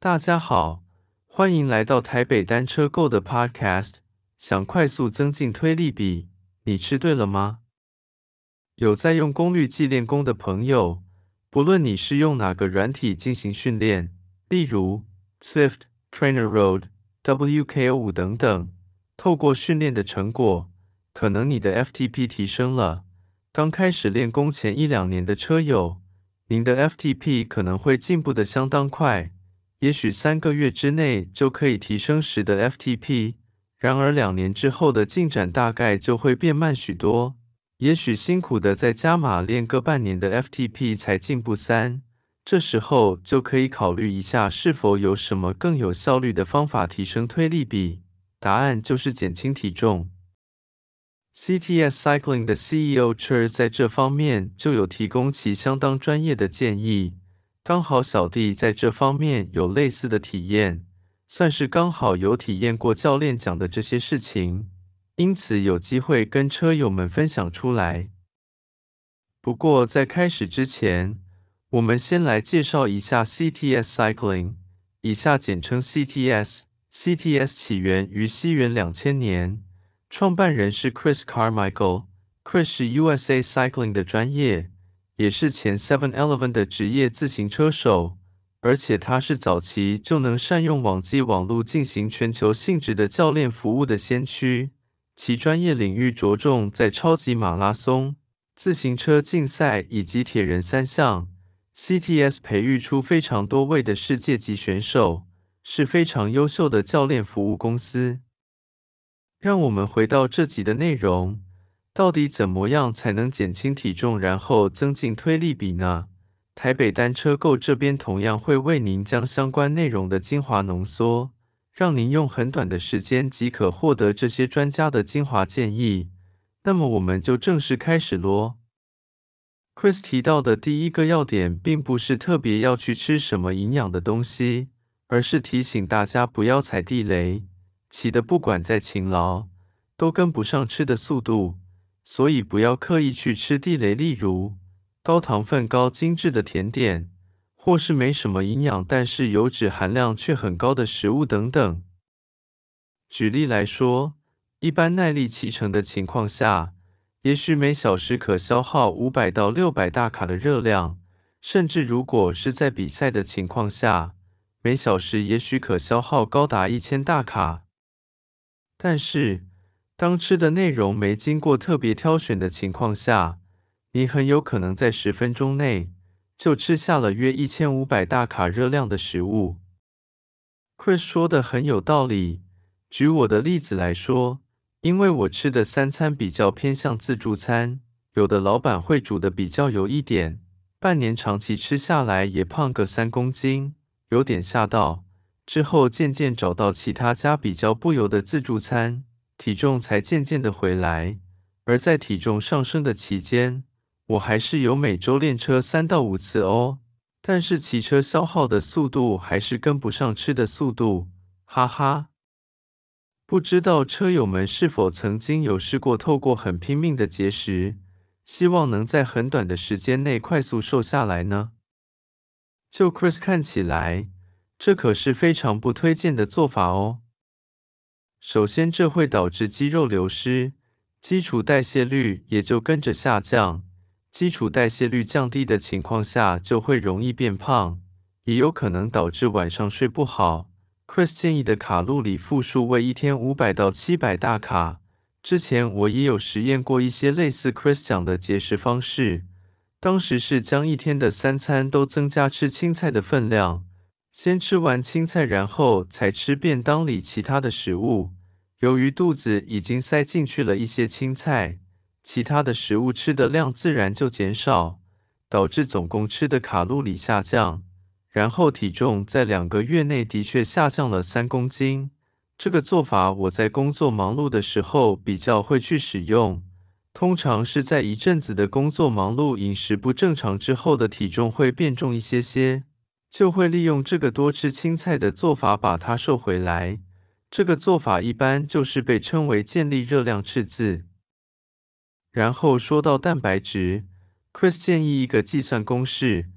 大家好，欢迎来到台北单车购的 Podcast。想快速增进推力比，你吃对了吗？有在用功率计练功的朋友，不论你是用哪个软体进行训练，例如 Swift、TrainerRoad、WKO5 等等，透过训练的成果，可能你的 FTP 提升了。刚开始练功前一两年的车友，您的 FTP 可能会进步得相当快，也许三个月之内就可以提升十的 FTP。然而两年之后的进展大概就会变慢许多，也许辛苦的再加码练个半年的 FTP 才进步三，这时候就可以考虑一下是否有什么更有效率的方法提升推力比。答案就是减轻体重。CTS Cycling 的 CEO Chur 在这方面就有提供其相当专业的建议。刚好小弟在这方面有类似的体验，算是刚好有体验过教练讲的这些事情，因此有机会跟车友们分享出来。不过在开始之前，我们先来介绍一下 CTS Cycling，以下简称 CTS。CTS 起源于西元两千年。创办人是 Chris Carmichael，Chris 是 USA Cycling 的专业，也是前 Seven Eleven 的职业自行车手，而且他是早期就能善用网际网络进行全球性质的教练服务的先驱。其专业领域着重在超级马拉松、自行车竞赛以及铁人三项。CTS 培育出非常多位的世界级选手，是非常优秀的教练服务公司。让我们回到这集的内容，到底怎么样才能减轻体重，然后增进推力比呢？台北单车购这边同样会为您将相关内容的精华浓缩，让您用很短的时间即可获得这些专家的精华建议。那么我们就正式开始咯。Chris 提到的第一个要点，并不是特别要去吃什么营养的东西，而是提醒大家不要踩地雷。骑的不管再勤劳，都跟不上吃的速度，所以不要刻意去吃地雷，例如高糖分、高精致的甜点，或是没什么营养但是油脂含量却很高的食物等等。举例来说，一般耐力骑乘的情况下，也许每小时可消耗五百到六百大卡的热量，甚至如果是在比赛的情况下，每小时也许可消耗高达一千大卡。但是，当吃的内容没经过特别挑选的情况下，你很有可能在十分钟内就吃下了约一千五百大卡热量的食物。Chris 说的很有道理。举我的例子来说，因为我吃的三餐比较偏向自助餐，有的老板会煮的比较油一点，半年长期吃下来也胖个三公斤，有点吓到。之后渐渐找到其他家比较不油的自助餐，体重才渐渐的回来。而在体重上升的期间，我还是有每周练车三到五次哦。但是骑车消耗的速度还是跟不上吃的速度，哈哈。不知道车友们是否曾经有试过透过很拼命的节食，希望能在很短的时间内快速瘦下来呢？就 Chris 看起来。这可是非常不推荐的做法哦。首先，这会导致肌肉流失，基础代谢率也就跟着下降。基础代谢率降低的情况下，就会容易变胖，也有可能导致晚上睡不好。Chris 建议的卡路里负数为一天五百到七百大卡。之前我也有实验过一些类似 Chris 讲的节食方式，当时是将一天的三餐都增加吃青菜的分量。先吃完青菜，然后才吃便当里其他的食物。由于肚子已经塞进去了一些青菜，其他的食物吃的量自然就减少，导致总共吃的卡路里下降。然后体重在两个月内的确下降了三公斤。这个做法我在工作忙碌的时候比较会去使用，通常是在一阵子的工作忙碌、饮食不正常之后的体重会变重一些些。就会利用这个多吃青菜的做法把它瘦回来。这个做法一般就是被称为建立热量赤字。然后说到蛋白质，Chris 建议一个计算公式：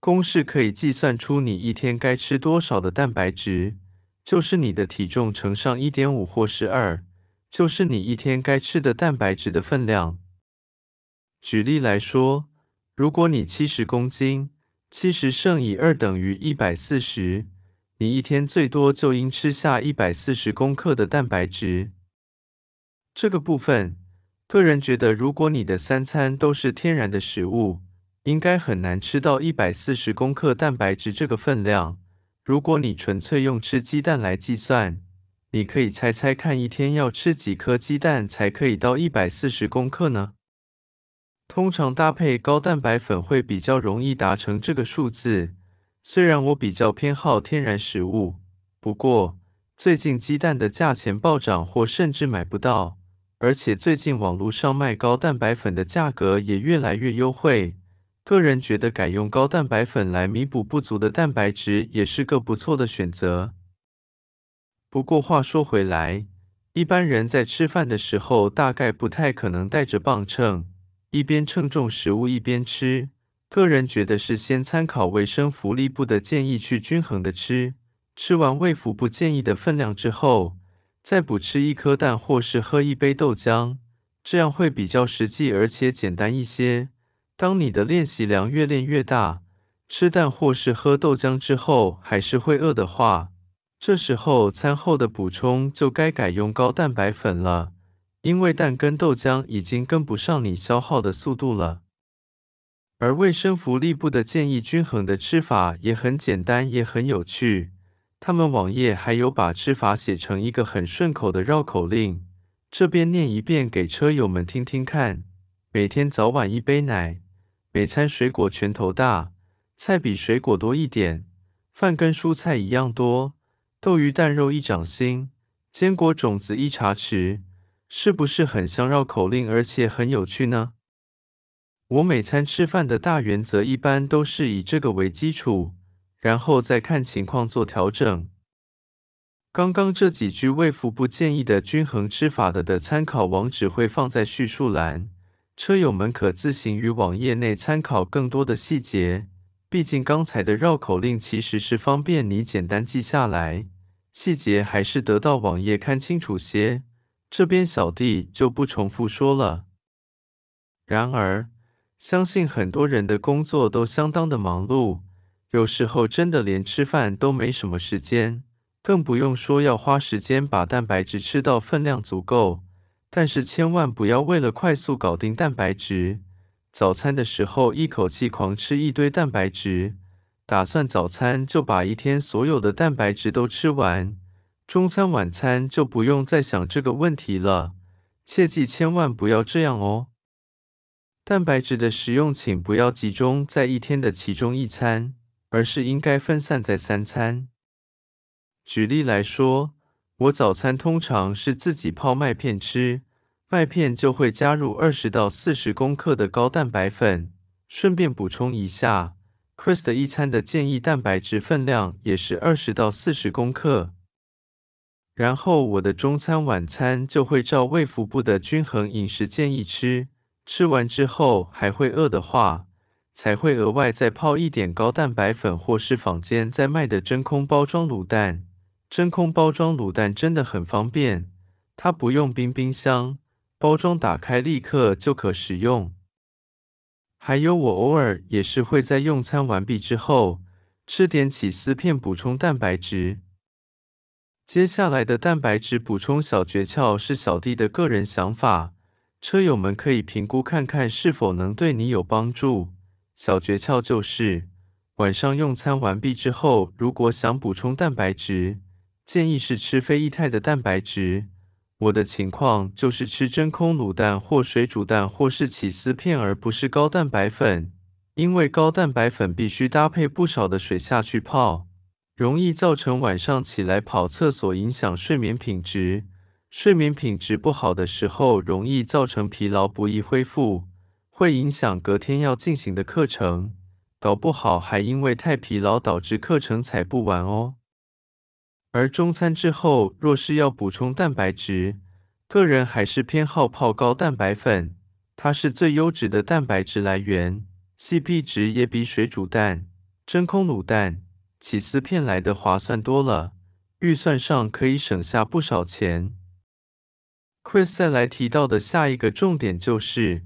公式可以计算出你一天该吃多少的蛋白质，就是你的体重乘上一点五或是二，就是你一天该吃的蛋白质的分量。举例来说，如果你七十公斤，七十乘以二等于一百四十，你一天最多就应吃下一百四十公克的蛋白质。这个部分，个人觉得，如果你的三餐都是天然的食物，应该很难吃到一百四十公克蛋白质这个分量。如果你纯粹用吃鸡蛋来计算，你可以猜猜看，一天要吃几颗鸡蛋才可以到一百四十公克呢？通常搭配高蛋白粉会比较容易达成这个数字。虽然我比较偏好天然食物，不过最近鸡蛋的价钱暴涨，或甚至买不到。而且最近网络上卖高蛋白粉的价格也越来越优惠，个人觉得改用高蛋白粉来弥补不足的蛋白质也是个不错的选择。不过话说回来，一般人在吃饭的时候大概不太可能带着磅秤，一边称重食物一边吃。个人觉得是先参考卫生福利部的建议去均衡的吃，吃完卫福部建议的分量之后，再补吃一颗蛋，或是喝一杯豆浆，这样会比较实际而且简单一些。当你的练习量越练越大，吃蛋或是喝豆浆之后还是会饿的话，这时候餐后的补充就该改用高蛋白粉了，因为蛋跟豆浆已经跟不上你消耗的速度了。而卫生福利部的建议均衡的吃法也很简单，也很有趣。他们网页还有把吃法写成一个很顺口的绕口令，这边念一遍给车友们听听看：每天早晚一杯奶，每餐水果拳头大，菜比水果多一点，饭跟蔬菜一样多，豆鱼蛋肉一掌心，坚果种子一茶匙，是不是很像绕口令，而且很有趣呢？我每餐吃饭的大原则一般都是以这个为基础。然后再看情况做调整。刚刚这几句胃腹部建议的均衡吃法的的参考网址会放在叙述栏，车友们可自行于网页内参考更多的细节。毕竟刚才的绕口令其实是方便你简单记下来，细节还是得到网页看清楚些。这边小弟就不重复说了。然而，相信很多人的工作都相当的忙碌。有时候真的连吃饭都没什么时间，更不用说要花时间把蛋白质吃到分量足够。但是千万不要为了快速搞定蛋白质，早餐的时候一口气狂吃一堆蛋白质，打算早餐就把一天所有的蛋白质都吃完，中餐晚餐就不用再想这个问题了。切记千万不要这样哦。蛋白质的食用，请不要集中在一天的其中一餐。而是应该分散在三餐。举例来说，我早餐通常是自己泡麦片吃，麦片就会加入二十到四十公克的高蛋白粉。顺便补充一下，Chris 的一餐的建议蛋白质分量也是二十到四十公克。然后我的中餐晚餐就会照卫福部的均衡饮食建议吃，吃完之后还会饿的话，才会额外再泡一点高蛋白粉，或是坊间在卖的真空包装卤蛋。真空包装卤蛋真的很方便，它不用冰冰箱，包装打开立刻就可食用。还有，我偶尔也是会在用餐完毕之后吃点起司片补充蛋白质。接下来的蛋白质补充小诀窍是小弟的个人想法，车友们可以评估看看是否能对你有帮助。小诀窍就是，晚上用餐完毕之后，如果想补充蛋白质，建议是吃非液态的蛋白质。我的情况就是吃真空卤蛋或水煮蛋，或是起司片，而不是高蛋白粉。因为高蛋白粉必须搭配不少的水下去泡，容易造成晚上起来跑厕所，影响睡眠品质。睡眠品质不好的时候，容易造成疲劳，不易恢复。会影响隔天要进行的课程，搞不好还因为太疲劳导致课程踩不完哦。而中餐之后若是要补充蛋白质，个人还是偏好泡高蛋白粉，它是最优质的蛋白质来源，CP 值也比水煮蛋、真空卤蛋、起司片来的划算多了，预算上可以省下不少钱。Chris 再来提到的下一个重点就是，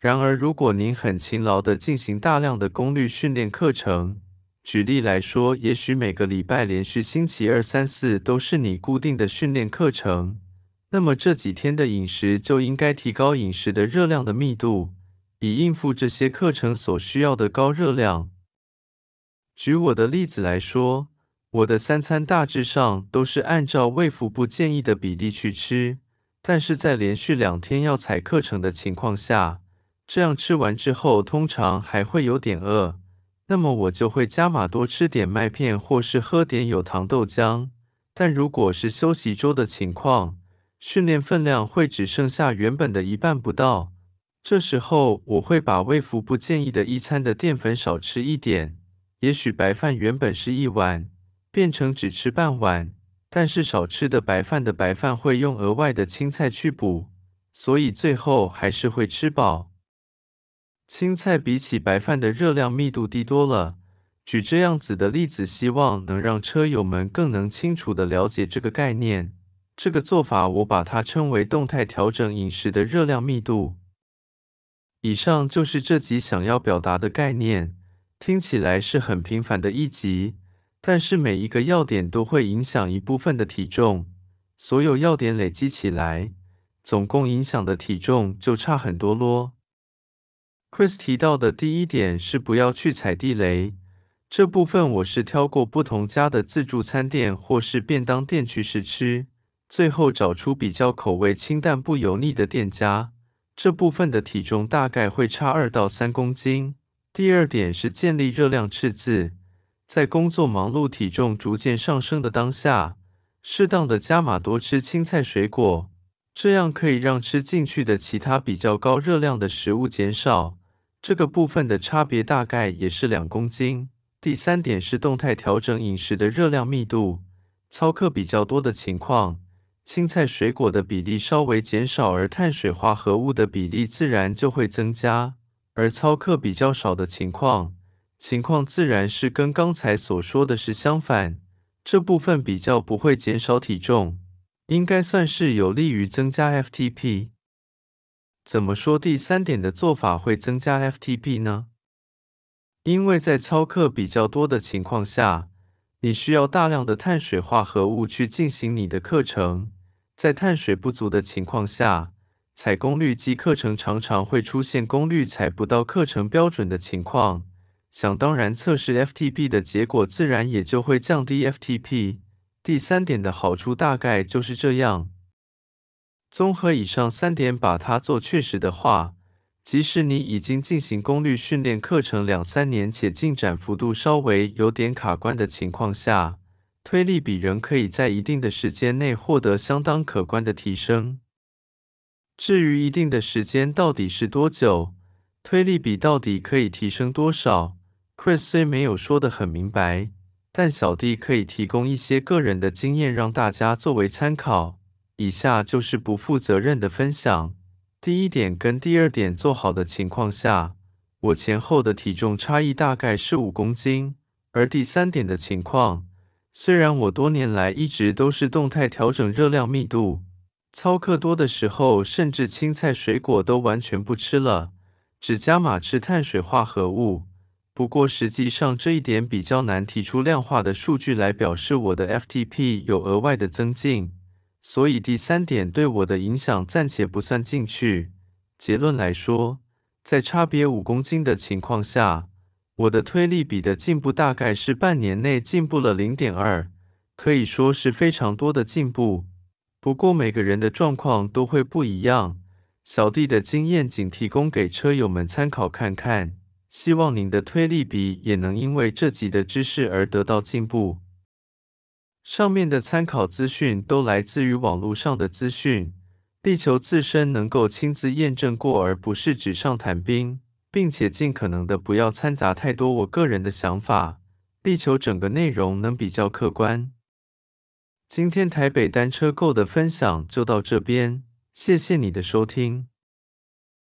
然而如果您很勤劳地进行大量的功率训练课程，举例来说，也许每个礼拜连续星期二、三、四都是你固定的训练课程，那么这几天的饮食就应该提高饮食的热量的密度，以应付这些课程所需要的高热量。举我的例子来说，我的三餐大致上都是按照胃腹部建议的比例去吃。但是在连续两天要踩课程的情况下，这样吃完之后通常还会有点饿，那么我就会加码多吃点麦片或是喝点有糖豆浆。但如果是休息周的情况，训练分量会只剩下原本的一半不到，这时候我会把胃腹部建议的一餐的淀粉少吃一点，也许白饭原本是一碗，变成只吃半碗。但是少吃的白饭的白饭会用额外的青菜去补，所以最后还是会吃饱。青菜比起白饭的热量密度低多了。举这样子的例子，希望能让车友们更能清楚地了解这个概念。这个做法我把它称为动态调整饮食的热量密度。以上就是这集想要表达的概念，听起来是很平凡的一集。但是每一个要点都会影响一部分的体重，所有要点累积起来，总共影响的体重就差很多咯。Chris 提到的第一点是不要去踩地雷，这部分我是挑过不同家的自助餐店或是便当店去试吃，最后找出比较口味清淡不油腻的店家，这部分的体重大概会差二到三公斤。第二点是建立热量赤字。在工作忙碌、体重逐渐上升的当下，适当的加码多吃青菜水果，这样可以让吃进去的其他比较高热量的食物减少。这个部分的差别大概也是两公斤。第三点是动态调整饮食的热量密度，操课比较多的情况，青菜水果的比例稍微减少，而碳水化合物的比例自然就会增加。而操课比较少的情况，情况自然是跟刚才所说的是相反，这部分比较不会减少体重，应该算是有利于增加 FTP。怎么说第三点的做法会增加 FTP 呢？因为在操课比较多的情况下，你需要大量的碳水化合物去进行你的课程，在碳水不足的情况下，踩功率机课程常常会出现功率踩不到课程标准的情况。想当然，测试 FTP 的结果自然也就会降低 FTP。第三点的好处大概就是这样。综合以上三点，把它做确实的话，即使你已经进行功率训练课程两三年，且进展幅度稍微有点卡关的情况下，推力比仍可以在一定的时间内获得相当可观的提升。至于一定的时间到底是多久，推力比到底可以提升多少？Chris 虽没有说得很明白，但小弟可以提供一些个人的经验让大家作为参考。以下就是不负责任的分享。第一点跟第二点做好的情况下，我前后的体重差异大概是五公斤。而第三点的情况，虽然我多年来一直都是动态调整热量密度，操课多的时候甚至青菜水果都完全不吃了，只加码吃碳水化合物。不过，实际上这一点比较难提出量化的数据来表示我的 FTP 有额外的增进，所以第三点对我的影响暂且不算进去。结论来说，在差别五公斤的情况下，我的推力比的进步大概是半年内进步了零点二，可以说是非常多的进步。不过每个人的状况都会不一样，小弟的经验仅提供给车友们参考看看。希望您的推力比也能因为这集的知识而得到进步。上面的参考资讯都来自于网络上的资讯，力求自身能够亲自验证过，而不是纸上谈兵，并且尽可能的不要掺杂太多我个人的想法，力求整个内容能比较客观。今天台北单车购的分享就到这边，谢谢你的收听。